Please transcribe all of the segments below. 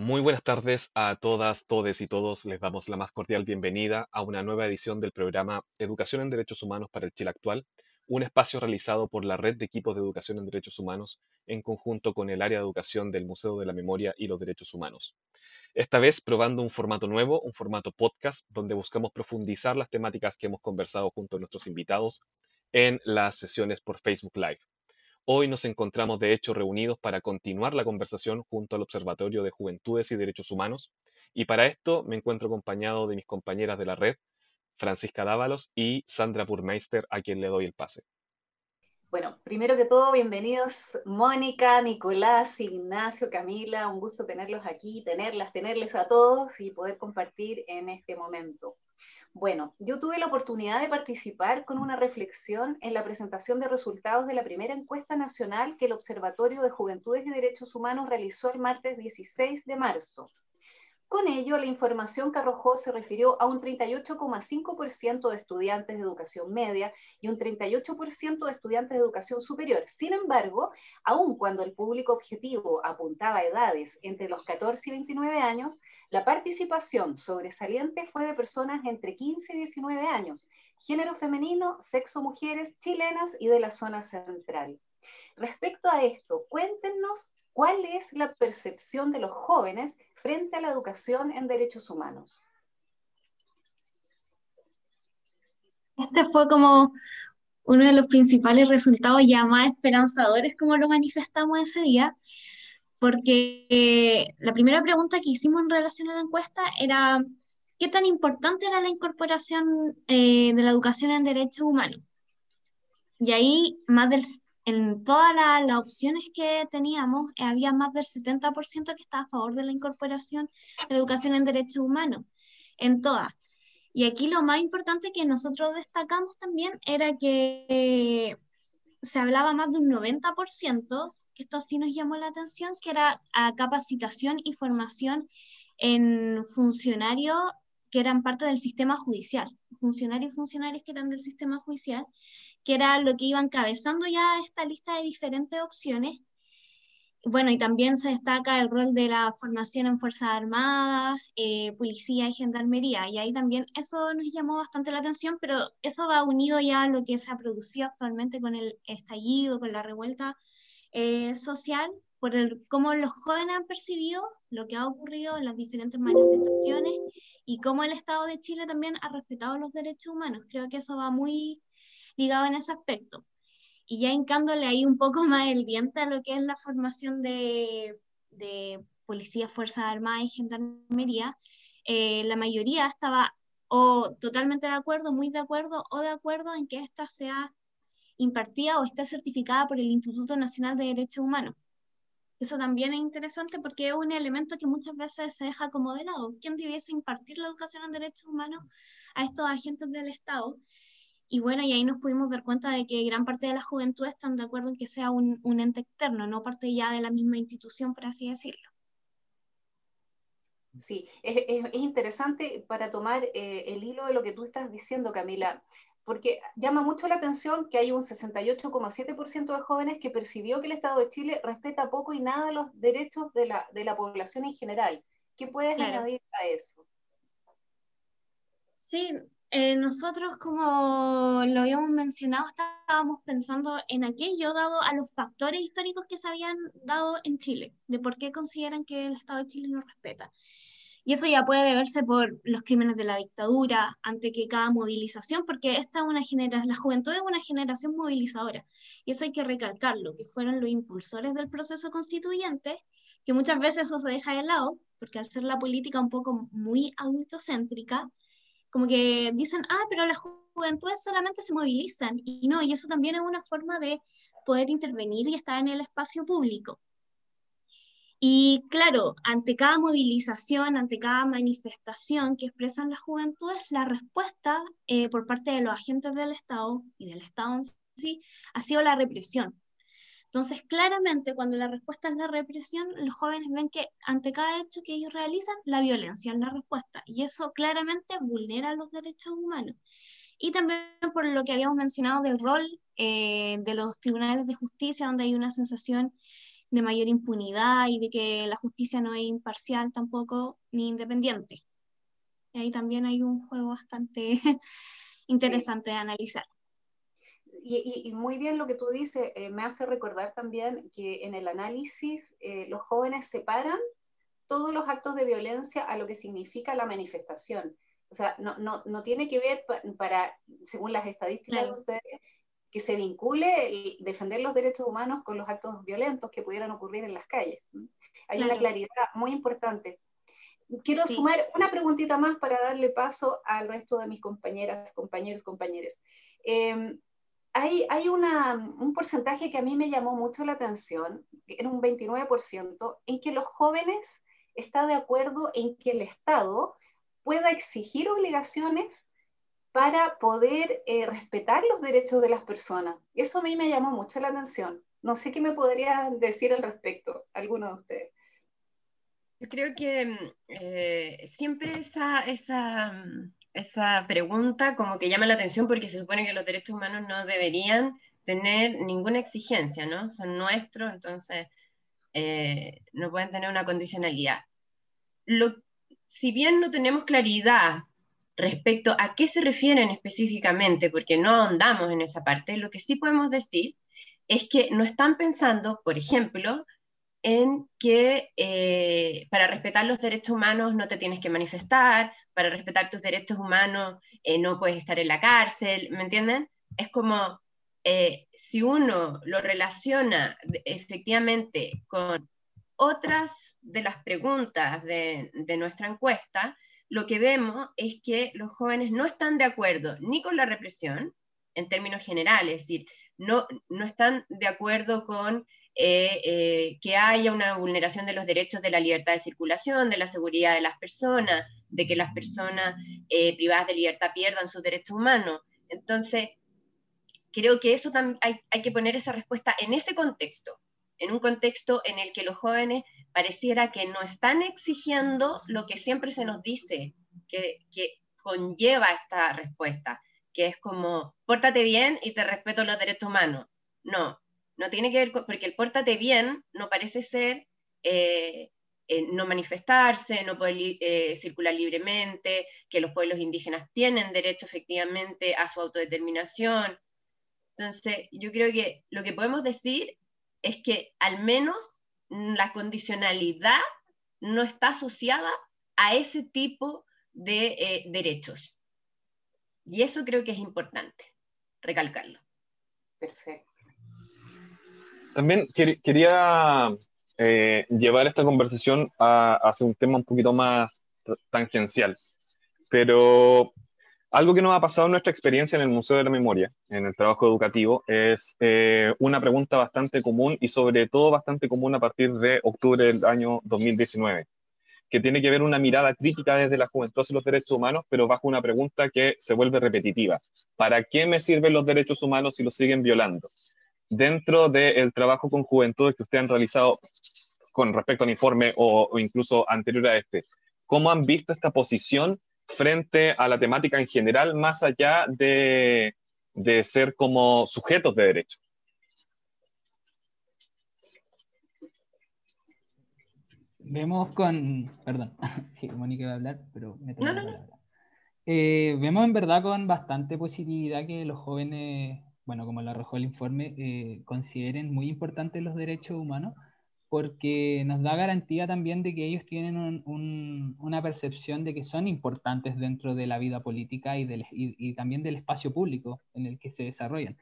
Muy buenas tardes a todas, todes y todos. Les damos la más cordial bienvenida a una nueva edición del programa Educación en Derechos Humanos para el Chile Actual, un espacio realizado por la Red de Equipos de Educación en Derechos Humanos en conjunto con el área de educación del Museo de la Memoria y los Derechos Humanos. Esta vez probando un formato nuevo, un formato podcast, donde buscamos profundizar las temáticas que hemos conversado junto a nuestros invitados en las sesiones por Facebook Live. Hoy nos encontramos de hecho reunidos para continuar la conversación junto al Observatorio de Juventudes y Derechos Humanos y para esto me encuentro acompañado de mis compañeras de la red, Francisca Dávalos y Sandra Burmeister, a quien le doy el pase. Bueno, primero que todo, bienvenidos Mónica, Nicolás, Ignacio, Camila, un gusto tenerlos aquí, tenerlas, tenerles a todos y poder compartir en este momento. Bueno, yo tuve la oportunidad de participar con una reflexión en la presentación de resultados de la primera encuesta nacional que el Observatorio de Juventudes y Derechos Humanos realizó el martes 16 de marzo. Con ello, la información que arrojó se refirió a un 38,5% de estudiantes de educación media y un 38% de estudiantes de educación superior. Sin embargo, aun cuando el público objetivo apuntaba a edades entre los 14 y 29 años, la participación sobresaliente fue de personas entre 15 y 19 años, género femenino, sexo mujeres, chilenas y de la zona central. Respecto a esto, cuéntenos cuál es la percepción de los jóvenes frente a la educación en derechos humanos. Este fue como uno de los principales resultados ya más esperanzadores, como lo manifestamos ese día, porque eh, la primera pregunta que hicimos en relación a la encuesta era, ¿qué tan importante era la incorporación eh, de la educación en derechos humanos? Y ahí más del en todas las opciones que teníamos, eh, había más del 70% que estaba a favor de la incorporación de educación en derechos humanos, en todas. Y aquí lo más importante que nosotros destacamos también era que se hablaba más de un 90%, que esto sí nos llamó la atención, que era a capacitación y formación en funcionarios que eran parte del sistema judicial, funcionarios y funcionarios que eran del sistema judicial, que era lo que iba encabezando ya esta lista de diferentes opciones. Bueno, y también se destaca el rol de la formación en Fuerzas Armadas, eh, Policía y Gendarmería, y ahí también eso nos llamó bastante la atención, pero eso va unido ya a lo que se ha producido actualmente con el estallido, con la revuelta eh, social, por el, cómo los jóvenes han percibido lo que ha ocurrido en las diferentes manifestaciones y cómo el Estado de Chile también ha respetado los derechos humanos. Creo que eso va muy ligado en ese aspecto. Y ya hincándole ahí un poco más el diente a lo que es la formación de, de policía, Fuerzas Armadas y Gendarmería, eh, la mayoría estaba o totalmente de acuerdo, muy de acuerdo, o de acuerdo en que ésta sea impartida o esté certificada por el Instituto Nacional de Derechos Humanos. Eso también es interesante porque es un elemento que muchas veces se deja como de lado. ¿Quién debiese impartir la educación en derechos humanos a estos agentes del Estado? Y bueno, y ahí nos pudimos dar cuenta de que gran parte de la juventud están de acuerdo en que sea un, un ente externo, no parte ya de la misma institución, por así decirlo. Sí, es, es, interesante para tomar eh, el hilo de lo que tú estás diciendo, Camila, porque llama mucho la atención que hay un 68,7% de jóvenes que percibió que el Estado de Chile respeta poco y nada los derechos de la, de la población en general. ¿Qué puedes añadir a eso? Sí, eh, nosotros, como lo habíamos mencionado, estábamos pensando en aquello dado a los factores históricos que se habían dado en Chile, de por qué consideran que el Estado de Chile no respeta. Y eso ya puede deberse por los crímenes de la dictadura, ante que cada movilización, porque esta una generación, la juventud es una generación movilizadora, y eso hay que recalcarlo, que fueron los impulsores del proceso constituyente, que muchas veces eso se deja de lado, porque al ser la política un poco muy adultocéntrica, como que dicen, ah, pero las juventudes solamente se movilizan, y no, y eso también es una forma de poder intervenir y estar en el espacio público. Y claro, ante cada movilización, ante cada manifestación que expresan las juventudes, la respuesta eh, por parte de los agentes del Estado y del Estado en sí ha sido la represión. Entonces, claramente, cuando la respuesta es la represión, los jóvenes ven que ante cada hecho que ellos realizan, la violencia es la respuesta. Y eso claramente vulnera los derechos humanos. Y también por lo que habíamos mencionado del rol eh, de los tribunales de justicia, donde hay una sensación de mayor impunidad y de que la justicia no es imparcial tampoco ni independiente. ahí también hay un juego bastante interesante de analizar. Y, muy bien lo que tú dices, eh, me hace recordar también que en el análisis eh, los jóvenes separan todos los actos de violencia a lo que significa la manifestación. O sea, no, no, no tiene que ver para, según las estadísticas de ustedes, que se vincule defender los derechos humanos con los actos violentos que pudieran ocurrir en las calles. Hay una claridad muy importante. Quiero sumar una preguntita más para darle paso al resto de mis compañeras, compañeros, compañeras. Em, hay, una, un porcentaje que a mí me llamó mucho la atención, era un 29%, en que los jóvenes están de acuerdo en que el Estado pueda exigir obligaciones para poder eh, respetar los derechos de las personas. Eso a mí me llamó mucho la atención. No sé qué me podrían decir al respecto, alguno de ustedes. Yo creo que mm, eh, siempre esa, esa, mm, esa pregunta como que llama la atención porque se supone que los derechos humanos no deberían tener ninguna exigencia, ¿no? Son nuestros, entonces eh, no pueden tener una condicionalidad. Lo, si bien no tenemos claridad respecto a qué se refieren específicamente, porque no ahondamos en esa parte, lo que sí podemos decir es que no están pensando, por ejemplo, en que eh, para respetar los derechos humanos no te tienes que manifestar, para respetar tus derechos humanos eh, no puedes estar en la cárcel, ¿me entienden? Es como eh, si uno lo relaciona efectivamente con otras de las preguntas de, nuestra encuesta, lo que vemos es que los jóvenes no están de acuerdo ni con la represión, en términos generales, es decir, no, no están de acuerdo con eh, eh, que haya una vulneración de los derechos de la libertad de circulación, de la seguridad de las personas, de que las personas eh, privadas de libertad pierdan sus derechos humanos. Entonces, creo que eso hay que poner esa respuesta en ese contexto, en un contexto en el que los jóvenes pareciera que no están exigiendo lo que siempre se nos dice, que, conlleva esta respuesta, que es como, pórtate bien y te respeto los derechos humanos. No, no tiene que ver porque el pórtate bien no parece ser eh, eh, no manifestarse, no poder eh, circular libremente, que los pueblos indígenas tienen derecho efectivamente a su autodeterminación. Entonces, yo creo que lo que podemos decir es que al menos la condicionalidad no está asociada a ese tipo de derechos. Y eso creo que es importante recalcarlo. Perfecto. También quería eh, llevar esta conversación a, hacia un tema un poquito más tangencial, pero algo que nos ha pasado en nuestra experiencia en el Museo de la Memoria, en el trabajo educativo, es eh, una pregunta bastante común y sobre todo bastante común a partir de octubre del año 2019, que tiene que ver una mirada crítica desde la juventud hacia los derechos humanos, pero bajo una pregunta que se vuelve repetitiva. ¿Para qué me sirven los derechos humanos si los siguen violando? Dentro del trabajo con juventudes que ustedes han realizado con respecto al informe o, o incluso anterior a este, ¿cómo han visto esta posición frente a la temática en general, más allá de, de ser como sujetos de derecho. Vemos con, perdón, sí, Mónica va a hablar, pero me tengo no, no, eh, vemos en verdad con bastante positividad que los jóvenes, bueno, como lo arrojó el informe, eh, consideren muy importantes los derechos humanos porque nos da garantía también de que ellos tienen una percepción de que son importantes dentro de la vida política y, del, y, también del espacio público en el que se desarrollan.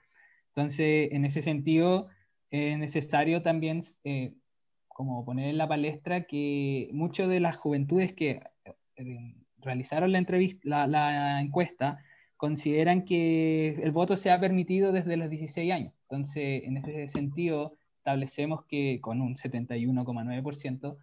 Entonces, en ese sentido, es necesario también eh, como poner en la palestra que muchas de las juventudes que eh, realizaron la, entrevista, la encuesta consideran que el voto se ha permitido desde los 16 años. Entonces, en ese sentido, establecemos que con un 71,9%,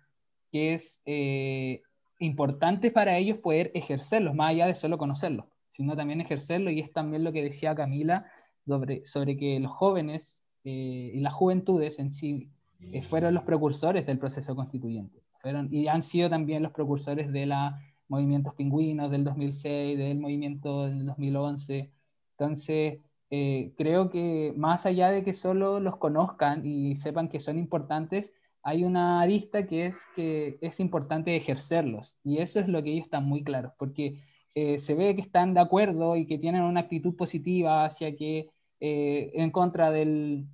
que es eh, importante para ellos poder ejercerlos, más allá de solo conocerlos, sino también ejercerlo, y es también lo que decía Camila sobre, sobre que los jóvenes eh, y las juventudes en sí eh, fueron los precursores del proceso constituyente, fueron, y han sido también los precursores de los movimientos pingüinos del 2006, del movimiento del 2011. Entonces, eh, creo que más allá de que solo los conozcan y sepan que son importantes, hay una arista que es que es importante ejercerlos. Y eso es lo que ellos están muy claros, porque eh, se ve que están de acuerdo y que tienen una actitud positiva hacia que eh, en contra del,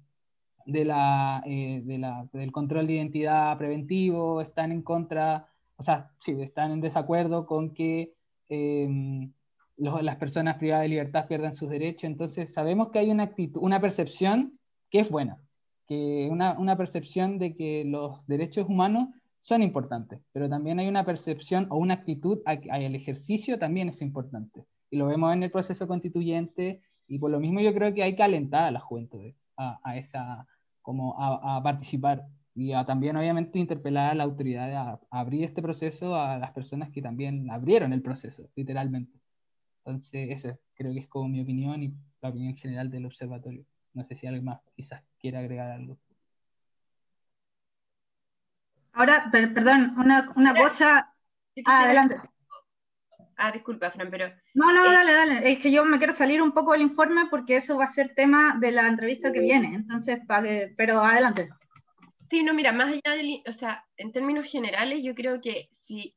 de la, eh, de la, del control de identidad preventivo, están en contra, o sea, sí, están en desacuerdo con que em, las personas privadas de libertad pierdan sus derechos. Entonces, sabemos que hay una, actitud, una percepción que es buena, que una, una percepción de que los derechos humanos son importantes, pero también hay una percepción o una actitud al ejercicio también es importante. Y lo vemos en el proceso constituyente y por lo mismo yo creo que hay que alentar a la juventud a, a esa, como a, participar y a también obviamente interpelar a la autoridad a, abrir este proceso a las personas que también abrieron el proceso, literalmente. Entonces, esa creo que es como mi opinión y la opinión general del observatorio. No sé si alguien más quizás quiera agregar algo. Ahora, perdón, una, una cosa. Ah, adelante. Ah, disculpa, Fran, pero... No, no, eh, dale, dale. Es que yo me quiero salir un poco del informe porque eso va a ser tema de la entrevista que viene. Entonces, pero adelante. Sí, no, mira, más allá del... O sea, en términos generales, yo creo que si,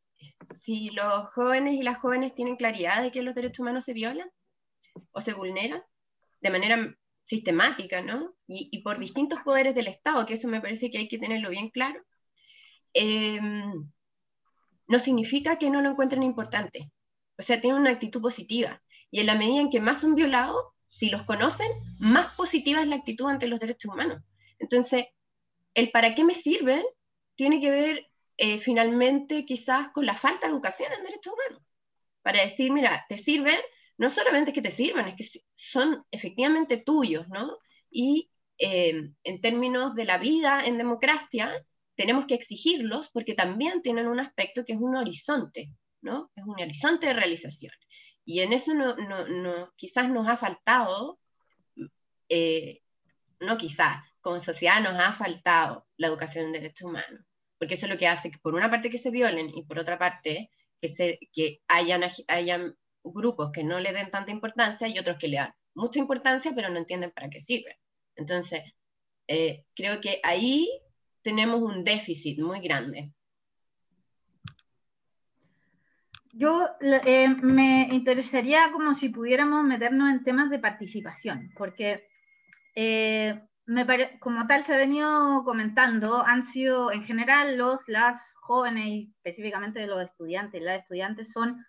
si los jóvenes y las jóvenes tienen claridad de que los derechos humanos se violan o se vulneran de manera sistemática, ¿no? Y, por distintos poderes del Estado, que eso me parece que hay que tenerlo bien claro, eh, no significa que no lo encuentren importante. O sea, tienen una actitud positiva. Y en la medida en que más son violados, si los conocen, más positiva es la actitud ante los derechos humanos. Entonces, el para qué me sirven tiene que ver eh, finalmente quizás con la falta de educación en derechos humanos. Para decir, mira, te sirven, no solamente que te sirvan, es que son efectivamente tuyos, ¿no? Y eh, en términos de la vida en democracia, tenemos que exigirlos porque también tienen un aspecto que es un horizonte, ¿no? Es un horizonte de realización. Y en eso no, no, quizás nos ha faltado, eh, no quizás, como sociedad nos ha faltado la educación en derechos humanos, porque eso es lo que hace que por una parte que se violen y por otra parte que, se, que hayan, hayan grupos que no le den tanta importancia y otros que le dan mucha importancia pero no entienden para qué sirve. Entonces, eh, creo que ahí tenemos un déficit muy grande. Yo eh, me interesaría como si pudiéramos meternos en temas de participación, porque eh, me como tal se ha venido comentando, han sido en general los, las jóvenes y específicamente los estudiantes, las estudiantes son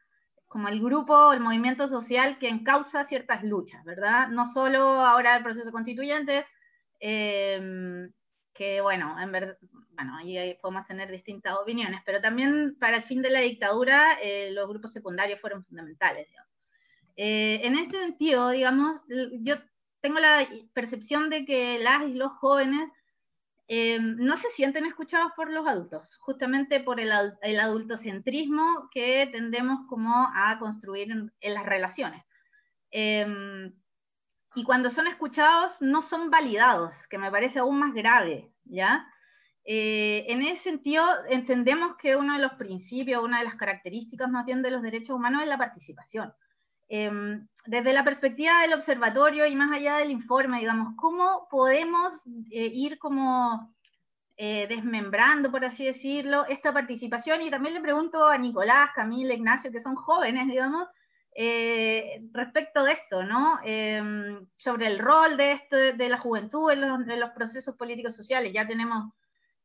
como el grupo, el movimiento social que encausa ciertas luchas, ¿verdad? No solo ahora el proceso constituyente, eh, que bueno, en verdad, bueno, ahí podemos tener distintas opiniones, pero también para el fin de la dictadura eh, los grupos secundarios fueron fundamentales. Eh, en este sentido, digamos, yo tengo la percepción de que las y los jóvenes eh, no se sienten escuchados por los adultos, justamente por el, adultocentrismo que tendemos como a construir en, en las relaciones. Em, y cuando son escuchados no son validados, que me parece aún más grave, ¿ya? Eh, en ese sentido, entendemos que uno de los principios, una de las características más bien de los derechos humanos es la participación. Em, desde la perspectiva del observatorio y más allá del informe, digamos, ¿cómo podemos eh, ir como eh, desmembrando, por así decirlo, esta participación? Y también le pregunto a Nicolás, Camila, Ignacio, que son jóvenes, digamos, eh, respecto de esto, ¿no? Em, sobre el rol de, esto, de la juventud en los, procesos políticos sociales. Ya tenemos,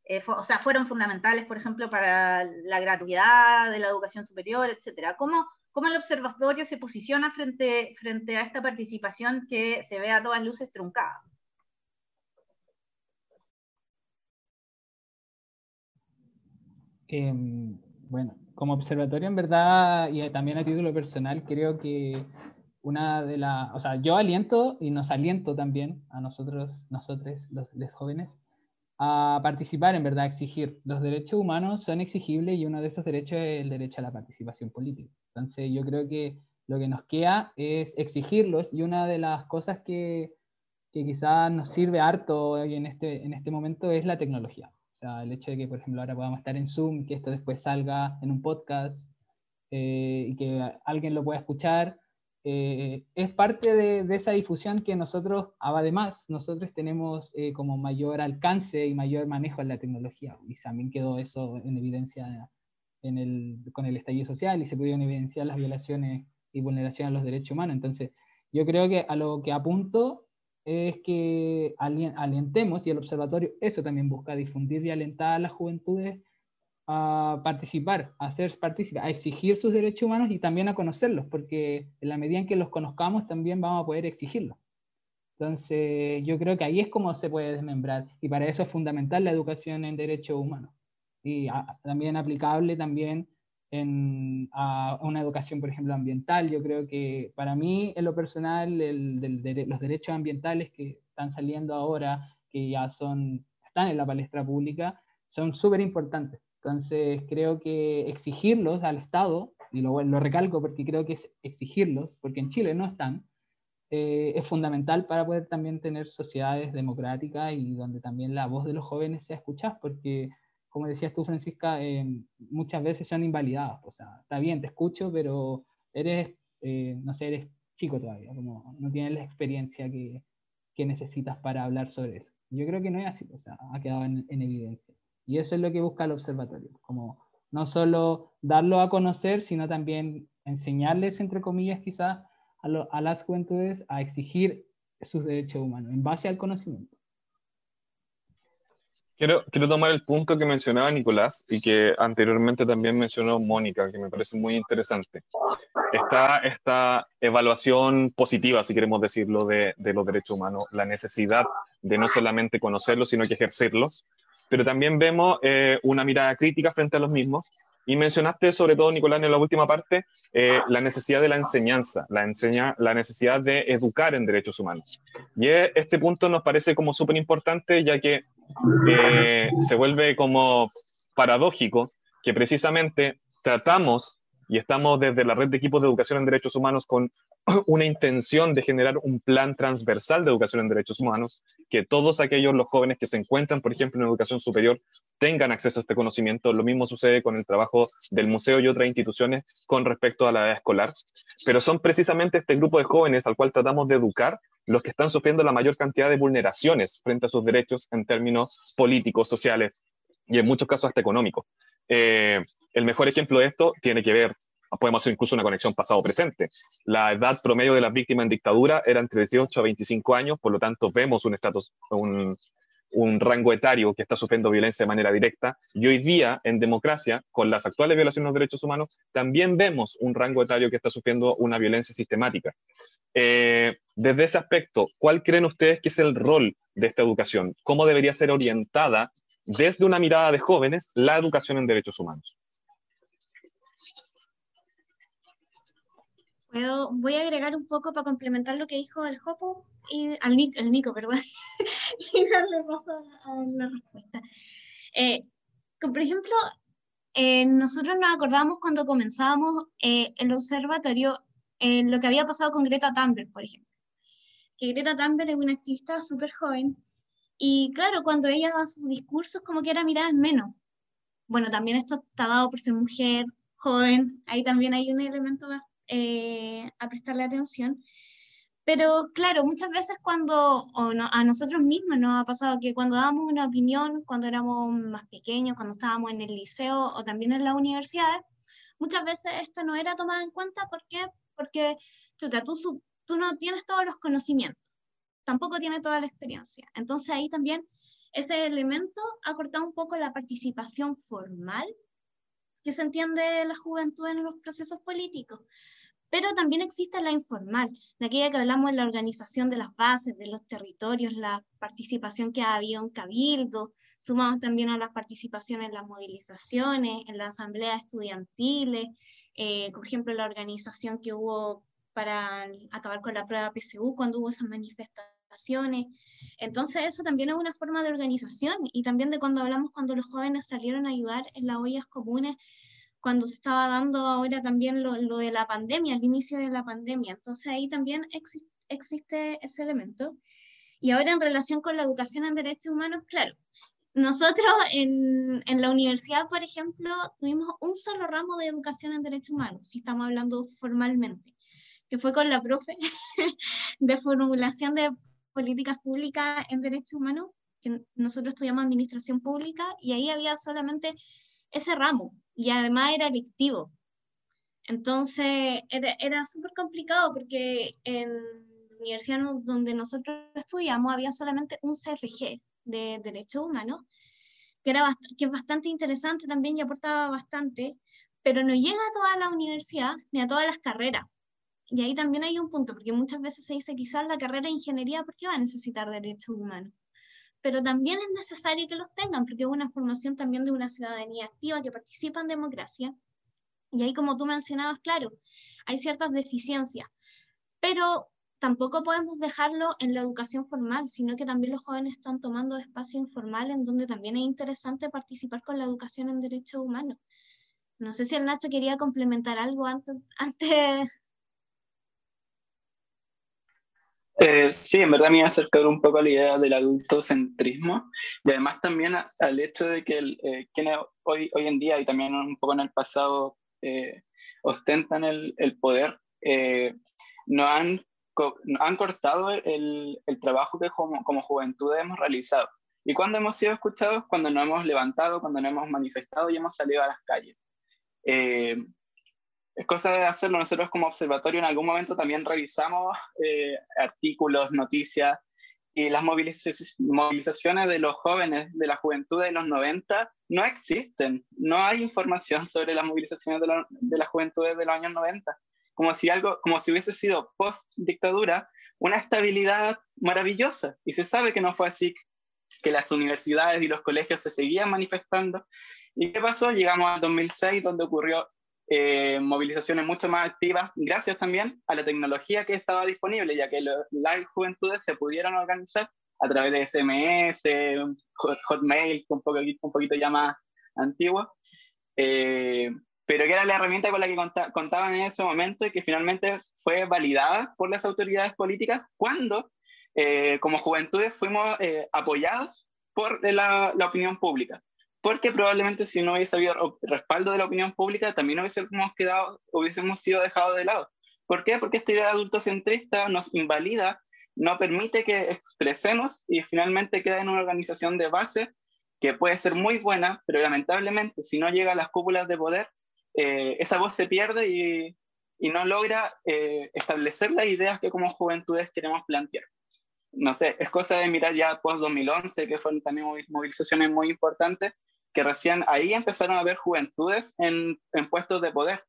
eh, o sea, fueron fundamentales, por ejemplo, para la gratuidad de la educación superior, etcétera. ¿Cómo, ¿Cómo el observatorio se posiciona frente, a esta participación que se ve a todas luces truncada? Em, bueno, como observatorio, en verdad, y también a título personal, creo que una de las, o sea, yo aliento y nos aliento también a nosotros, nosotros, los, jóvenes, a participar, en verdad, a exigir. Los derechos humanos son exigibles y uno de esos derechos es el derecho a la participación política. Entonces, yo creo que lo que nos queda es exigirlos y una de las cosas que, que quizás nos sirve harto en este, en este momento es la tecnología. O sea, el hecho de que, por ejemplo, ahora podamos estar en Zoom, que esto después salga en un podcast eh, y que alguien lo pueda escuchar, eh, es parte de, esa difusión que nosotros, además, nosotros tenemos eh, como mayor alcance y mayor manejo en la tecnología. Y también quedó eso en evidencia en el, con el estallido social y se pudieron evidenciar las violaciones y vulneraciones a los derechos humanos. Entonces, yo creo que a lo que apunto es que alientemos, y el observatorio eso también busca, difundir y alentar a las juventudes a participar, a ser partícipes, a exigir sus derechos humanos y también a conocerlos, porque en la medida en que los conozcamos también vamos a poder exigirlos. Entonces, yo creo que ahí es como se puede desmembrar, y para eso es fundamental la educación en derechos humanos, y también aplicable también en, a una educación, por ejemplo, ambiental. Yo creo que para mí, en lo personal, el, los derechos ambientales que están saliendo ahora, que ya son, están en la palestra pública, son súper importantes entonces, creo que exigirlos al Estado, y lo, lo, recalco porque creo que es exigirlos, porque en Chile no están, eh, es fundamental para poder también tener sociedades democráticas y donde también la voz de los jóvenes sea escuchada, porque, como decías tú, Francisca, eh, muchas veces son invalidadas. O sea, está bien, te escucho, pero eres, eh, no sé, eres chico todavía, como no tienes la experiencia que, necesitas para hablar sobre eso. Yo creo que no es así, o sea, ha quedado en, en evidencia. Y eso es lo que busca el observatorio, como no solo darlo a conocer, sino también enseñarles, entre comillas, quizás a, las juventudes a exigir sus derechos humanos en base al conocimiento. Quiero, quiero, tomar el punto que mencionaba Nicolás y que anteriormente también mencionó Mónica, que me parece muy interesante. Está esta evaluación positiva, si queremos decirlo, de, de los derechos humanos, la necesidad de no solamente conocerlos, sino que ejercerlos, pero también vemos eh, una mirada crítica frente a los mismos. Y mencionaste sobre todo, Nicolás, en la última parte, eh, la necesidad de la enseñanza, la, enseña, la necesidad de educar en derechos humanos. Y este punto nos parece como súper importante, ya que eh, se vuelve como paradójico que precisamente tratamos y estamos desde la red de equipos de educación en derechos humanos con una intención de generar un plan transversal de educación en derechos humanos, que todos aquellos los jóvenes que se encuentran, por ejemplo, en educación superior, tengan acceso a este conocimiento. Lo mismo sucede con el trabajo del museo y otras instituciones con respecto a la edad escolar. Pero son precisamente este grupo de jóvenes al cual tratamos de educar los que están sufriendo la mayor cantidad de vulneraciones frente a sus derechos en términos políticos, sociales y en muchos casos hasta económicos. Eh, el mejor ejemplo de esto tiene que ver podemos hacer incluso una conexión pasado-presente. La edad promedio de las víctimas en dictadura era entre 18 a 25 años, por lo tanto vemos un un rango etario que está sufriendo violencia de manera directa. Y hoy día, en democracia, con las actuales violaciones de los derechos humanos, también vemos un rango etario que está sufriendo una violencia sistemática. Eh, desde ese aspecto, ¿cuál creen ustedes que es el rol de esta educación? ¿Cómo debería ser orientada desde una mirada de jóvenes la educación en derechos humanos? Voy a agregar un poco para complementar lo que dijo el Jopo y al Nico, el Nico, perdón, y darle paso a la respuesta. Eh, por ejemplo, eh, nosotros nos acordamos cuando comenzábamos eh, el observatorio en lo que había pasado con Greta Thunberg, por ejemplo. Que Greta Thunberg es una activista súper joven y claro, cuando ella da sus discursos como que era mirada en menos. Bueno, también esto está dado por ser mujer, joven, ahí también hay un elemento eh, a prestarle atención. Pero claro, muchas veces cuando a nosotros mismos nos ha pasado que cuando dábamos una opinión, cuando éramos más pequeños, cuando estábamos en el liceo o también en las universidades, muchas veces esto no era tomado en cuenta. ¿Por qué? Porque tú, tú no tienes todos los conocimientos, tampoco tienes toda la experiencia. Entonces ahí también ese elemento ha cortado un poco la participación formal que se entiende la juventud en los procesos políticos. Pero también existe la informal, de aquella que hablamos la organización de las bases, de los territorios, la participación que había en cabildo, sumamos también a la participación en las movilizaciones, en las asambleas estudiantiles, eh, por ejemplo, la organización que hubo para acabar con la prueba PSU cuando hubo esas manifestaciones. Entonces eso también es una forma de organización y también de cuando hablamos cuando los jóvenes salieron a ayudar en las ollas comunes cuando se estaba dando ahora también lo, lo, de la pandemia, el inicio de la pandemia. Entonces ahí también existe, existe ese elemento. Y ahora en relación con la educación en derechos humanos, claro, nosotros en, en, la universidad, por ejemplo, tuvimos un solo ramo de educación en derechos humanos, si estamos hablando formalmente, que fue con la profe, de formulación de políticas públicas en derechos humanos, que nosotros estudiamos administración pública, y ahí había solamente ese ramo, y además era electivo. Entonces era, era súper complicado porque en la universidad donde nosotros estudiamos había solamente un CRG de derechos humanos, que, era que es bastante interesante también y aportaba bastante, pero no llega a toda la universidad ni a todas las carreras. Y ahí también hay un punto, porque muchas veces se dice quizás la carrera de ingeniería, ¿por qué va a necesitar derechos humanos? Pero también es necesario que los tengan, porque es una formación también de una ciudadanía activa que participa en democracia. Y ahí, como tú mencionabas, claro, hay ciertas deficiencias, pero tampoco podemos dejarlo en la educación formal, sino que también los jóvenes están tomando espacio informal en donde también es interesante participar con la educación en derechos humanos. No sé si el Nacho quería complementar algo antes, antes Eh, sí, en verdad me iba a acercar un poco a la idea del adultocentrismo y además también al hecho de que eh, quienes hoy, hoy en día y también un poco en el pasado eh, ostentan el, el poder, no han, han cortado el, el trabajo que como, como, juventud hemos realizado. ¿Y cuando hemos sido escuchados? Cuando nos hemos levantado, cuando nos hemos manifestado y hemos salido a las calles es cosa de hacerlo. Nosotros como observatorio en algún momento también revisamos eh, artículos, noticias y las movilizaciones de los jóvenes, de la juventud de los 90, no existen. No hay información sobre las movilizaciones de, de las juventudes de los años 90. Como si, algo, como si hubiese sido post-dictadura una estabilidad maravillosa. Y se sabe que no fue así, que las universidades y los colegios se seguían manifestando. ¿Y qué pasó? Llegamos al 2006, donde ocurrió eh, movilizaciones mucho más activas, gracias también a la tecnología que estaba disponible, ya que las juventudes se pudieron organizar a través de SMS, Hotmail, un, poco, un poquito ya más antiguo, eh, pero que era la herramienta con la que contaban en ese momento y que finalmente fue validada por las autoridades políticas cuando, eh, como juventudes, fuimos apoyados por la, la opinión pública porque probablemente si no hubiese habido respaldo de la opinión pública, también hubiésemos, quedado, hubiésemos sido dejados de lado. ¿Por qué? Porque esta idea de adultocentrista nos invalida, no permite que expresemos y finalmente queda en una organización de base que puede ser muy buena, pero lamentablemente si no llega a las cúpulas de poder, eh, esa voz se pierde y, y no logra eh, establecer las ideas que como juventudes queremos plantear. No sé, es cosa de mirar ya post-2011, que fueron también movilizaciones muy importantes, que recién ahí empezaron a haber juventudes en, en puestos de poder.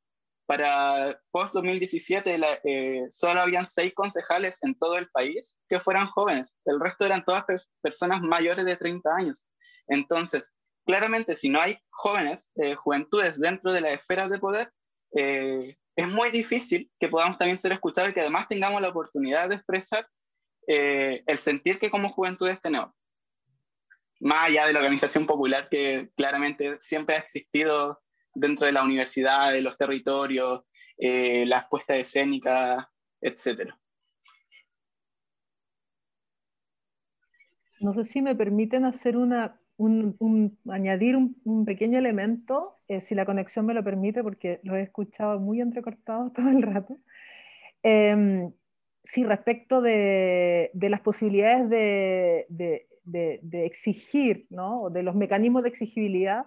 Para post-2017 eh, solo habían seis concejales en todo el país que fueran jóvenes, el resto eran todas personas mayores de 30 años. Entonces, claramente si no hay jóvenes, eh, juventudes dentro de las esferas de poder, eh, es muy difícil que podamos también ser escuchados y que además tengamos la oportunidad de expresar el sentir que como juventudes tenemos más allá de la organización popular que claramente siempre ha existido dentro de la universidad, de los territorios, eh, las puestas escénicas, etc. No sé si me permiten hacer una, un, añadir un, pequeño elemento, eh, si la conexión me lo permite, porque lo he escuchado muy entrecortado todo el rato. Em, sí, respecto de, de las posibilidades de, de, exigir, ¿no? de los mecanismos de exigibilidad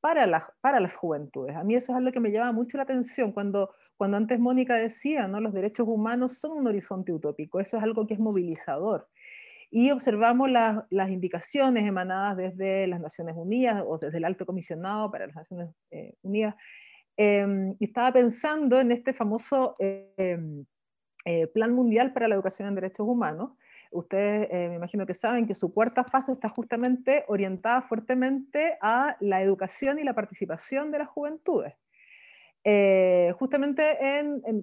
para, para las juventudes. A mí eso es algo que me llama mucho la atención cuando, cuando antes Mónica decía, ¿no? los derechos humanos son un horizonte utópico, eso es algo que es movilizador. Y observamos las indicaciones emanadas desde las Naciones Unidas o desde el Alto Comisionado para las Naciones eh, Unidas. Y estaba pensando en este famoso em, eh, Plan Mundial para la Educación en Derechos Humanos, Ustedes eh, me imagino que saben que su cuarta fase está justamente orientada fuertemente a la educación y la participación de las juventudes. Eh, justamente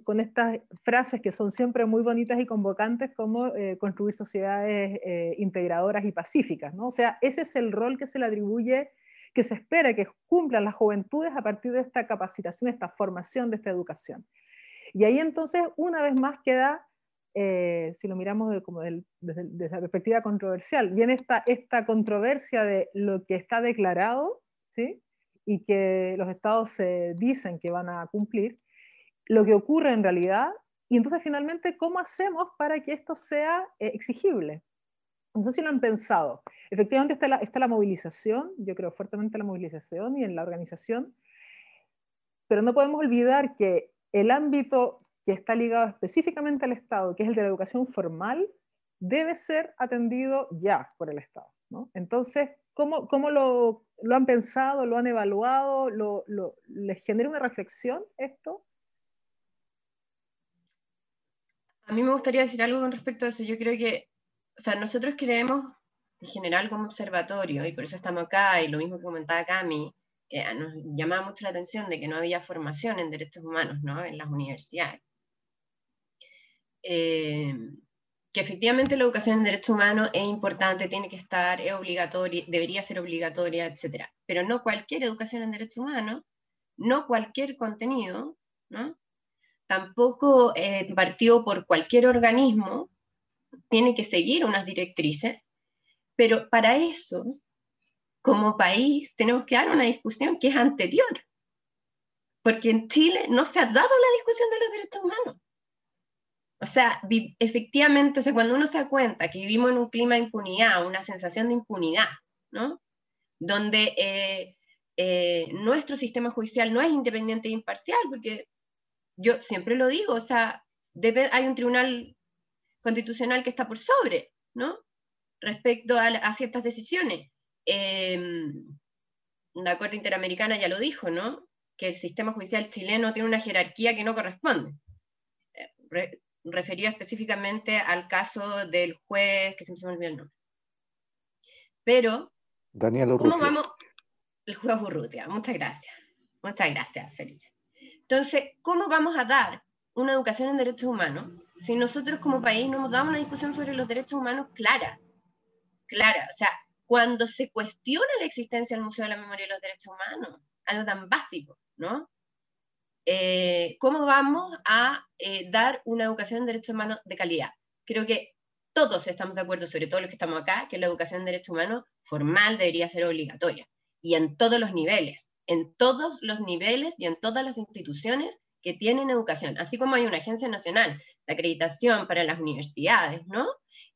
con estas frases que son siempre muy bonitas y convocantes como eh, construir sociedades integradoras y pacíficas. ¿no? O sea, ese es el rol que se le atribuye, que se espera que cumplan las juventudes a partir de esta capacitación, esta formación, de esta educación. Y ahí entonces, una vez más, queda eh, si lo miramos como desde, la perspectiva controversial, viene esta, esta controversia de lo que está declarado ¿sí? y que los estados se dicen que van a cumplir, lo que ocurre en realidad y entonces finalmente, ¿cómo hacemos para que esto sea eh, exigible? No sé si lo han pensado. Efectivamente está la, está la movilización, yo creo fuertemente en la movilización y en la organización, pero no podemos olvidar que el ámbito que está ligado específicamente al Estado, que es el de la educación formal, debe ser atendido ya por el Estado. ¿no? Entonces, ¿cómo, cómo lo, lo, han pensado, lo han evaluado? Lo, lo, ¿Les genera una reflexión esto? A mí me gustaría decir algo con respecto a eso. Yo creo que, o sea, nosotros creemos en general como observatorio, y por eso estamos acá, y lo mismo que comentaba Cami, que nos llamaba mucho la atención de que no había formación en derechos humanos ¿no? en las universidades. Eh, que efectivamente la educación en derechos humanos es importante, tiene que estar, es obligatoria, debería ser obligatoria, etc. Pero no cualquier educación en derechos humanos, no cualquier contenido, ¿no? tampoco eh, partido por cualquier organismo, tiene que seguir unas directrices, pero para eso, como país, tenemos que dar una discusión que es anterior, porque en Chile no se ha dado la discusión de los derechos humanos. O sea, efectivamente, cuando uno se da cuenta que vivimos en un clima de impunidad, una sensación de impunidad, ¿no? Donde eh, eh, nuestro sistema judicial no es independiente e imparcial, porque yo siempre lo digo, o sea, hay un tribunal constitucional que está por sobre, ¿no? Respecto a, ciertas decisiones. Em, la Corte Interamericana ya lo dijo, ¿no? Que el sistema judicial chileno tiene una jerarquía que no corresponde. Eh, referido específicamente al caso del juez, que siempre se me olvidó el nombre. Pero, Daniel ¿cómo vamos? El juez Urrutia, muchas gracias. Muchas gracias, Felipe. Entonces, ¿cómo vamos a dar una educación en derechos humanos si nosotros como país no hemos dado una discusión sobre los derechos humanos clara? Clara, o sea, cuando se cuestiona la existencia del Museo de la Memoria y los Derechos Humanos, algo tan básico, ¿no? Eh, ¿Cómo vamos a eh, dar una educación en derechos humanos de calidad? Creo que todos estamos de acuerdo, sobre todo los que estamos acá, que la educación en derechos humanos formal debería ser obligatoria y en todos los niveles en todos los niveles y en todas las instituciones que tienen educación, así como hay una agencia nacional de acreditación para las universidades, ¿no?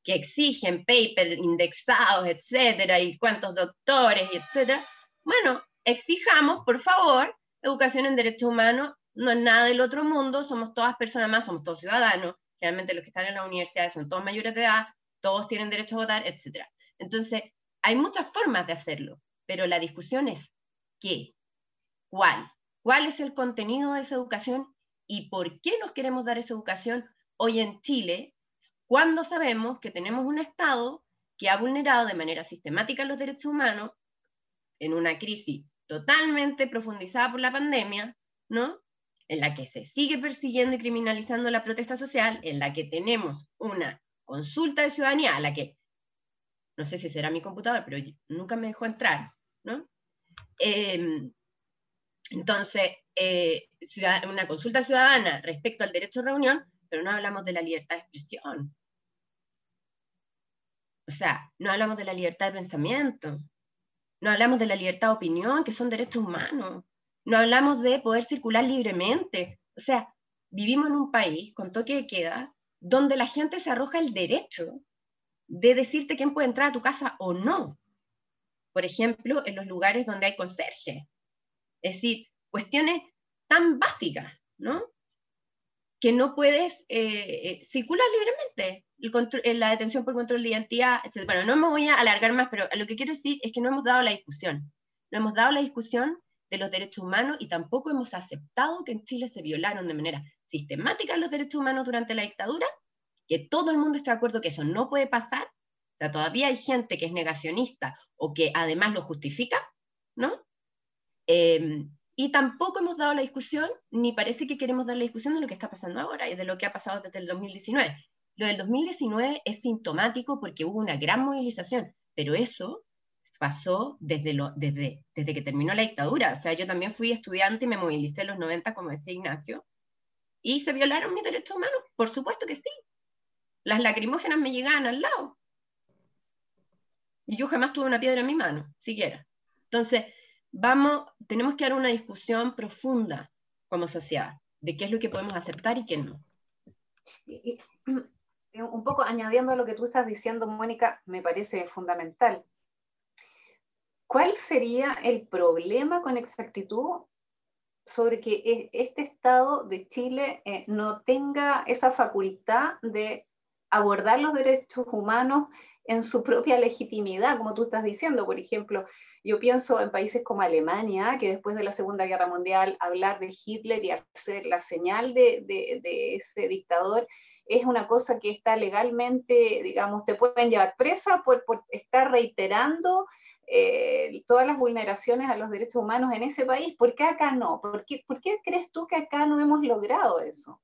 Que exigen papers indexados, etcétera, y cuántos doctores, etcétera. Bueno, exijamos, por favor, educación en derechos humanos, no es nada del otro mundo, somos todas personas más, somos todos ciudadanos, generalmente los que están en las universidades son todos mayores de edad, todos tienen derecho a votar, etcétera. Entonces, hay muchas formas de hacerlo, pero la discusión es qué, ¿Cuál? ¿Cuál es el contenido de esa educación y por qué nos queremos dar esa educación hoy en Chile cuando sabemos que tenemos un Estado que ha vulnerado de manera sistemática los derechos humanos en una crisis totalmente profundizada por la pandemia, ¿no? En la que se sigue persiguiendo y criminalizando la protesta social, en la que tenemos una consulta de ciudadanía a la que, no sé si será mi computador, pero nunca me dejó entrar, ¿no? Em, entonces, eh, una consulta ciudadana respecto al derecho a reunión, pero no hablamos de la libertad de expresión. O sea, no hablamos de la libertad de pensamiento, no hablamos de la libertad de opinión, que son derechos humanos, no hablamos de poder circular libremente. O sea, vivimos en un país con toque de queda donde la gente se arroja el derecho de decirte quién puede entrar a tu casa o no. Por ejemplo, en los lugares donde hay conserje, es decir, cuestiones tan básicas, ¿no? Que no puedes eh, eh, circular libremente. El la detención por control de identidad, etc. Bueno, no me voy a alargar más, pero lo que quiero decir es que no hemos dado la discusión. No hemos dado la discusión de los derechos humanos y tampoco hemos aceptado que en Chile se violaron de manera sistemática los derechos humanos durante la dictadura, que todo el mundo está de acuerdo que eso no puede pasar. O sea, todavía hay gente que es negacionista o que además lo justifica, ¿no? Em, y tampoco hemos dado la discusión, ni parece que queremos dar la discusión de lo que está pasando ahora y de lo que ha pasado desde el 2019. Lo del 2019 es sintomático porque hubo una gran movilización, pero eso pasó desde, lo, desde, desde que terminó la dictadura. O sea, yo también fui estudiante y me movilicé en los 90, como decía Ignacio, y se violaron mis derechos humanos, por supuesto que sí. Las lacrimógenas me llegaban al lado. Y yo jamás tuve una piedra en mi mano, siquiera. Entonces, vamos, tenemos que dar una discusión profunda como sociedad de qué es lo que podemos aceptar y qué no. un poco añadiendo a lo que tú estás diciendo, Mónica, me parece fundamental. ¿Cuál sería el problema con exactitud sobre que e, este Estado de Chile eh, no tenga esa facultad de abordar los derechos humanos en su propia legitimidad, como tú estás diciendo. Por ejemplo, yo pienso en países como Alemania, que después de la Segunda Guerra Mundial, hablar de Hitler y hacer la señal de, de, ese dictador es una cosa que está legalmente, digamos, te pueden llevar presa por, por estar reiterando eh, todas las vulneraciones a los derechos humanos en ese país. ¿Por qué acá no? ¿Por qué, ¿Por qué crees tú que acá no hemos logrado eso?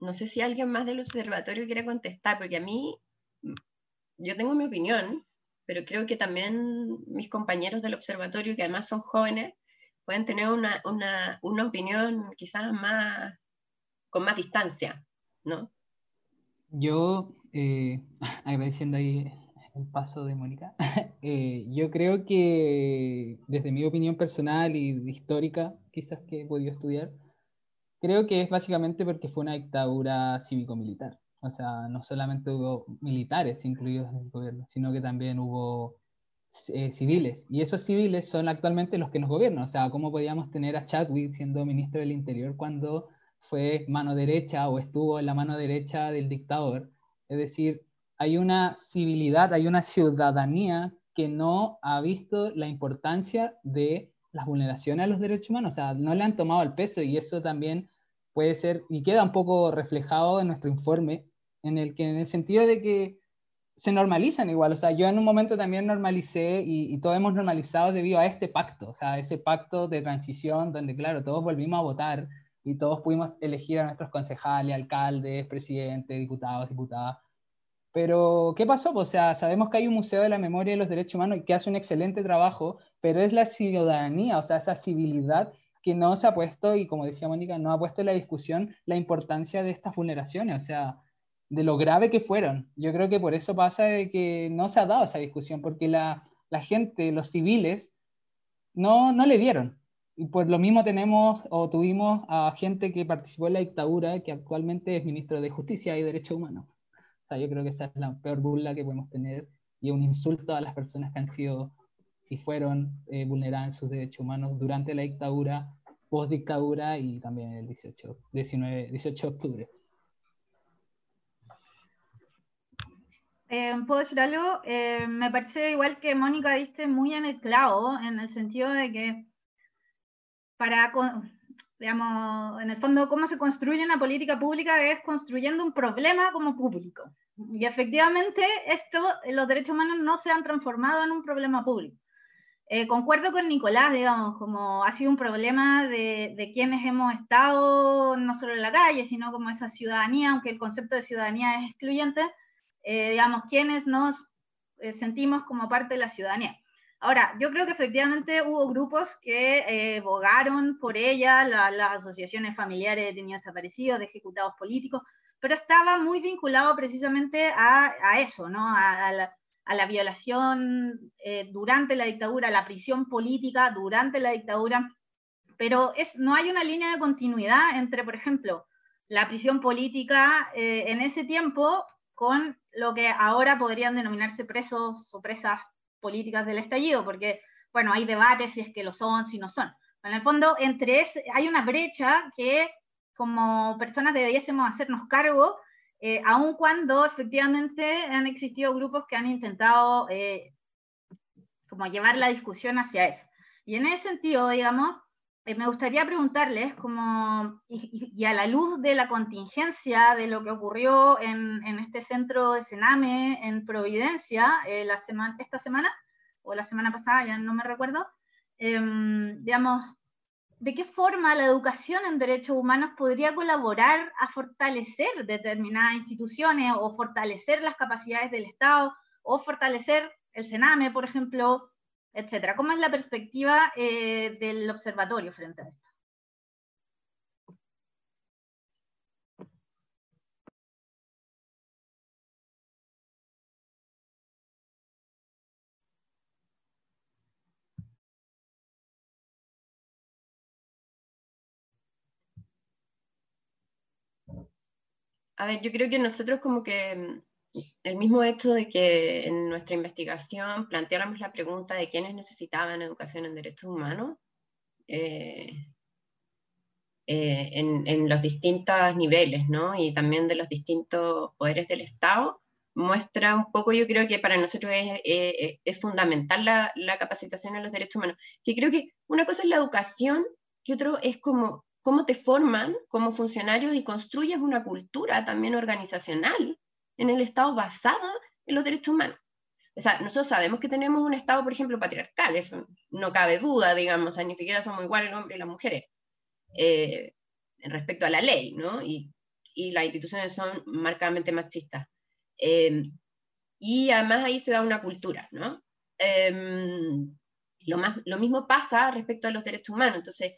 No sé si alguien más del observatorio quiere contestar, porque a mí, yo tengo mi opinión, pero creo que también mis compañeros del observatorio, que además son jóvenes, pueden tener una, una, una opinión quizás más, con más distancia. ¿No? Yo, eh, agradeciendo ahí el paso de Mónica, eh, yo creo que desde mi opinión personal y histórica, quizás que he podido estudiar, creo que es básicamente porque fue una dictadura cívico-militar. O sea, no solamente hubo militares incluidos en el gobierno, sino que también hubo eh, civiles. Y esos civiles son actualmente los que nos gobiernan. O sea, ¿cómo podíamos tener a Chadwick siendo ministro del Interior cuando fue mano derecha o estuvo en la mano derecha del dictador. Es decir, hay una civilidad, hay una ciudadanía que no ha visto la importancia de las vulneraciones a los derechos humanos, o sea, no le han tomado el peso y eso también puede ser, y queda un poco reflejado en nuestro informe, en el que en el sentido de que se normalizan igual, o sea, yo en un momento también normalicé y, y todos hemos normalizado debido a este pacto, o sea, ese pacto de transición donde, claro, todos volvimos a votar, y todos pudimos elegir a nuestros concejales, alcaldes, presidentes, diputados, diputadas. Pero, ¿qué pasó? O sea, sabemos que hay un Museo de la Memoria y los Derechos Humanos que hace un excelente trabajo, pero es la ciudadanía, o sea, esa civilidad que no se ha puesto, y como decía Mónica, no ha puesto en la discusión la importancia de estas vulneraciones, o sea, de lo grave que fueron. Yo creo que por eso pasa de que no se ha dado esa discusión, porque la, la gente, los civiles, no, no le dieron. Y pues lo mismo tenemos o tuvimos a gente que participó en la dictadura, que actualmente es ministro de Justicia y Derechos Humanos. O sea, yo creo que esa es la peor burla que podemos tener y un insulto a las personas que han sido y fueron eh, vulneradas en sus derechos humanos durante la dictadura, post dictadura y también el 18, 19, 18 de octubre. Eh, ¿Puedo decir algo? Eh, me parece igual que Mónica diste muy en el clavo, en el sentido de que para, digamos, en el fondo, cómo se construye una política pública es construyendo un problema como público. Y efectivamente, esto, los derechos humanos no se han transformado en un problema público. Eh, concuerdo con Nicolás, digamos, como ha sido un problema de, de, quienes hemos estado no solo en la calle, sino como esa ciudadanía, aunque el concepto de ciudadanía es excluyente, eh, digamos, quienes nos eh, sentimos como parte de la ciudadanía. Ahora, yo creo que efectivamente hubo grupos que eh, bogaron por ella, las asociaciones familiares de niños desaparecidos, de ejecutados políticos, pero estaba muy vinculado precisamente a, eso, ¿no? A, la, violación eh, durante la dictadura, a la prisión política durante la dictadura, pero no hay una línea de continuidad entre, por ejemplo, la prisión política eh, en ese tiempo con lo que ahora podrían denominarse presos o presas políticas del estallido, porque, bueno, hay debates si es que lo son, si no son. En el fondo, entre ese, hay una brecha que como personas debiésemos hacernos cargo, eh, aun cuando efectivamente han existido grupos que han intentado eh, como llevar la discusión hacia eso. Y en ese sentido, digamos, me gustaría preguntarles, como, y, a la luz de la contingencia de lo que ocurrió en, este centro de Sename en Providencia la semana, esta semana, o la semana pasada, ya no me recuerdo, em, digamos, ¿de qué forma la educación en derechos humanos podría colaborar a fortalecer determinadas instituciones o fortalecer las capacidades del Estado o fortalecer el Sename, por ejemplo, etcétera. ¿Cómo es la perspectiva eh, del observatorio frente a esto? A ver, yo creo que nosotros como que mm, el mismo hecho de que en nuestra investigación planteáramos la pregunta de quiénes necesitaban educación en derechos humanos eh, eh, en, los distintos niveles, ¿no? Y también de los distintos poderes del Estado, muestra un poco, yo creo que para nosotros es, es, fundamental la, la, capacitación en los derechos humanos. Que creo que una cosa es la educación y otro es como cómo te forman como funcionarios y construyes una cultura también organizacional en el Estado basada en los derechos humanos. O sea, nosotros sabemos que tenemos un Estado, por ejemplo, patriarcal, eso no cabe duda, digamos, ni siquiera somos iguales el hombre y las mujeres eh, respecto a la ley, ¿no? Y, y, las instituciones son marcadamente machistas. Eh, y además ahí se da una cultura, ¿no? Eh, lo, más, lo mismo pasa respecto a los derechos humanos. Entonces,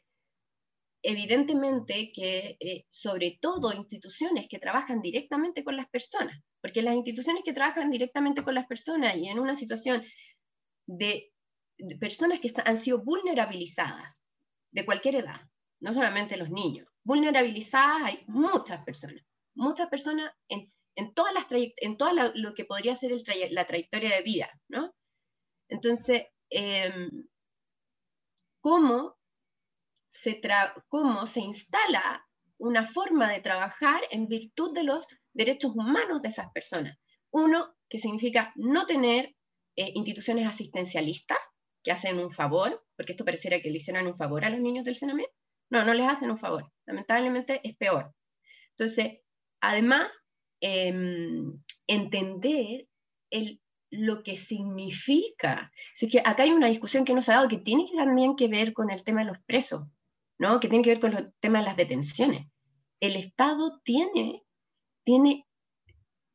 evidentemente que eh, sobre todo instituciones que trabajan directamente con las personas, porque las instituciones que trabajan directamente con las personas y en una situación de, personas que han sido vulnerabilizadas de cualquier edad, no solamente los niños, vulnerabilizadas hay muchas personas, muchas personas en, en todas las en todo lo que podría ser el la trayectoria de vida, ¿no? Entonces, eh, ¿cómo se cómo se instala una forma de trabajar en virtud de los derechos humanos de esas personas. Uno, que significa no tener eh, instituciones asistencialistas que hacen un favor, porque esto pareciera que le hicieran un favor a los niños del Sename. No, no les hacen un favor. Lamentablemente es peor. Entonces, además, em, entender lo que significa. Así que acá hay una discusión que nos ha dado que tiene también que ver con el tema de los presos. ¿No? que tiene que ver con el tema de las detenciones. El Estado tiene, tiene,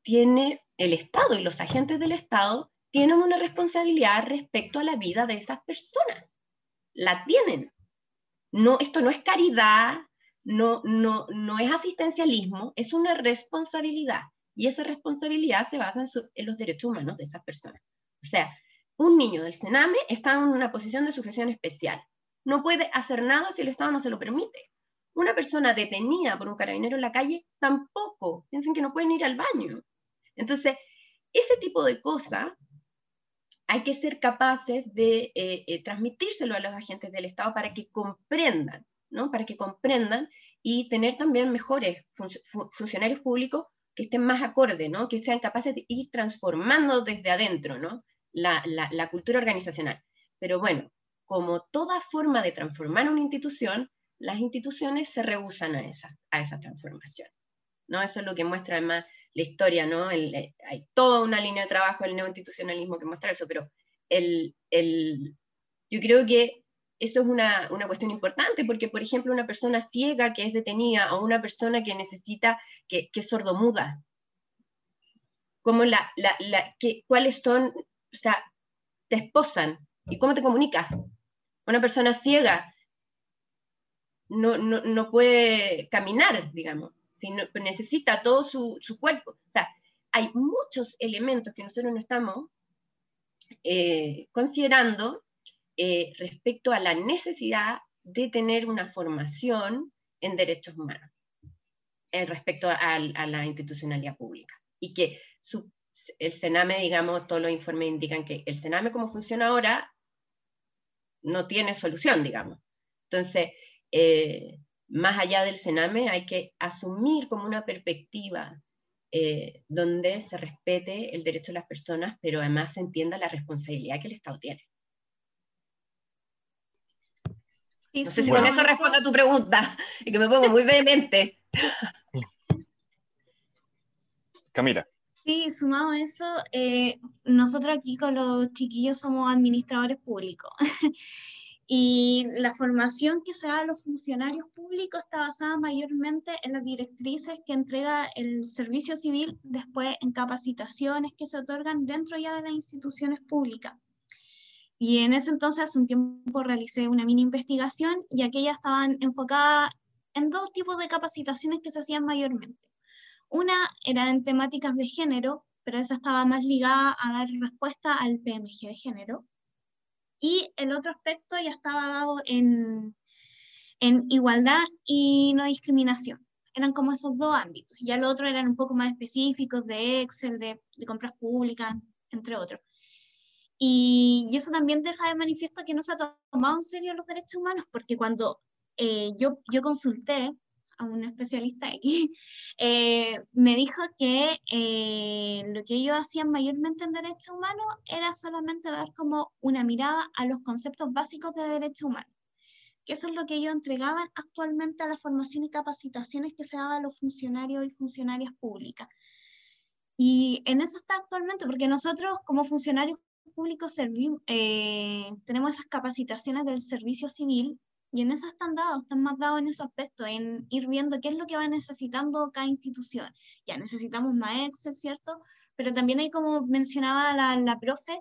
tiene, el Estado y los agentes del Estado tienen una responsabilidad respecto a la vida de esas personas. La tienen. No, esto no es caridad, no, no, no es asistencialismo, es una responsabilidad. Y esa responsabilidad se basa en, en, los derechos humanos de esas personas. O sea, un niño del Sename está en una posición de sujeción especial no puede hacer nada si el Estado no se lo permite. Una persona detenida por un carabinero en la calle tampoco. Piensen que no pueden ir al baño. Entonces, ese tipo de cosas hay que ser capaces de eh, eh, transmitírselo a los agentes del Estado para que comprendan, ¿no? Para que comprendan y tener también mejores funcionarios públicos que estén más acorde, ¿no? Que sean capaces de ir transformando desde adentro, ¿no? La, la cultura organizacional. Pero bueno, como toda forma de transformar una institución, las instituciones se rehusan a esa, a esa transformación. ¿no? Eso es lo que muestra además la historia, ¿no? Eh, hay toda una línea de trabajo del neoinstitucionalismo que muestra eso, pero el, el, yo creo que eso es una, una, cuestión importante, porque, por ejemplo, una persona ciega que es detenida o una persona que necesita, que, que es sordomuda, como la, la, la que, cuáles son, o sea, te esposan, ¿y cómo te comunicas? Una persona ciega no, no, no puede caminar, digamos, sino, necesita todo su, su, cuerpo. O sea, hay muchos elementos que nosotros no estamos eh, considerando eh, respecto a la necesidad de tener una formación en derechos humanos eh, respecto a, la institucionalidad pública. Y que el Sename, digamos, todos los informes indican que el Sename como funciona ahora no tiene solución, digamos. Entonces, eh, más allá del Sename, hay que asumir como una perspectiva eh, donde se respete el derecho de las personas, pero además se entienda la responsabilidad que el Estado tiene. no sé si con eso respondo a tu pregunta, y que me pongo muy vehemente. Camila. Sí, sumado a eso, eh, nosotros aquí con los chiquillos somos administradores públicos. y la formación que se da a los funcionarios públicos está basada mayormente en las directrices que entrega el servicio civil, después en capacitaciones que se otorgan dentro ya de las instituciones públicas. Y en ese entonces, hace un tiempo, realicé una mini investigación y aquellas estaban enfocadas en dos tipos de capacitaciones que se hacían mayormente. Una era en temáticas de género, pero esa estaba más ligada a dar respuesta al PMG de género. Y el otro aspecto ya estaba dado en, en igualdad y no discriminación. eran como esos dos ámbitos. Ya los otros eran un poco más específicos de Excel, de, de compras públicas, entre otros. Y, y, eso también deja de manifiesto que no se ha tomado en serio los derechos humanos, porque cuando eh, yo, yo consulté a un especialista aquí, eh, me dijo que eh, lo que ellos hacían mayormente en derechos humanos era solamente dar como una mirada a los conceptos básicos de derechos humanos, que eso es lo que ellos entregaban actualmente a la formación y capacitaciones que se daban a los funcionarios y funcionarias públicas. Y en eso está actualmente, porque nosotros como funcionarios públicos eh, tenemos esas capacitaciones del servicio civil y en eso están dados, están más dados en ese aspecto, en ir viendo qué es lo que va necesitando cada institución. Ya necesitamos más Excel, ¿cierto? Pero también hay, como mencionaba la, la profe,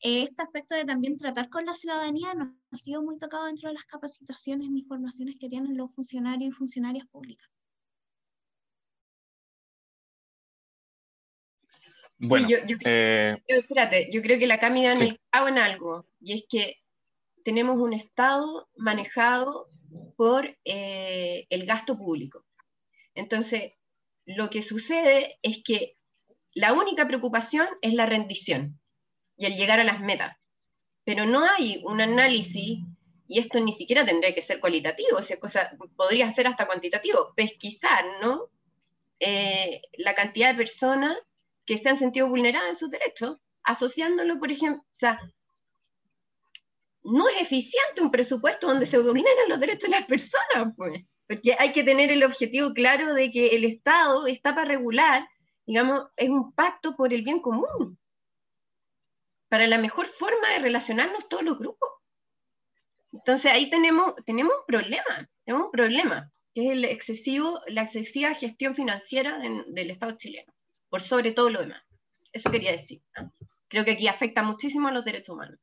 eh, este aspecto de también tratar con la ciudadanía nos ha sido muy tocado dentro de las capacitaciones y formaciones que tienen los funcionarios y funcionarias públicas. Bueno, yo, yo, eh... espérate, yo creo que la Cami da clavo en algo, y es que tenemos un Estado manejado por eh, el gasto público. Entonces, lo que sucede es que la única preocupación es la rendición y el llegar a las metas. Pero no hay un análisis, y esto ni siquiera tendría que ser cualitativo, o sea, cosa, podría ser hasta cuantitativo, pesquisar, ¿no? Eh, la cantidad de personas que se han sentido vulneradas en sus derechos, asociándolo, por ejemplo, o sea, no es eficiente un presupuesto donde se vulneran los derechos de las personas, pues. Porque hay que tener el objetivo claro de que el Estado está para regular, digamos, es un pacto por el bien común, para la mejor forma de relacionarnos todos los grupos. Entonces ahí tenemos, tenemos un problema, tenemos un problema, que es el excesivo, la excesiva gestión financiera del Estado chileno, por sobre todo lo demás. Eso quería decir. Creo que aquí afecta muchísimo a los derechos humanos.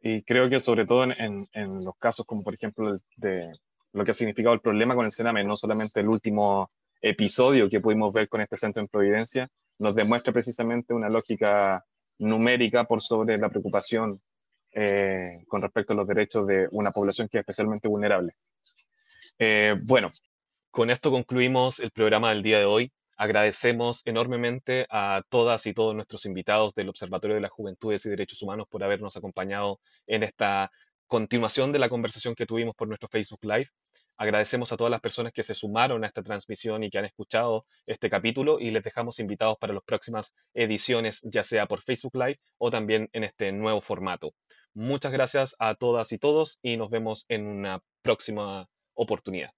Y creo que sobre todo en, en, los casos como por ejemplo de, lo que ha significado el problema con el Sename, no solamente el último episodio que pudimos ver con este centro en Providencia, nos demuestra precisamente una lógica numérica por sobre la preocupación eh, con respecto a los derechos de una población que es especialmente vulnerable. Eh, bueno, con esto concluimos el programa del día de hoy. Agradecemos enormemente a todas y todos nuestros invitados del Observatorio de las Juventudes y Derechos Humanos por habernos acompañado en esta continuación de la conversación que tuvimos por nuestro Facebook Live. Agradecemos a todas las personas que se sumaron a esta transmisión y que han escuchado este capítulo y les dejamos invitados para las próximas ediciones, ya sea por Facebook Live o también en este nuevo formato. Muchas gracias a todas y todos y nos vemos en una próxima oportunidad.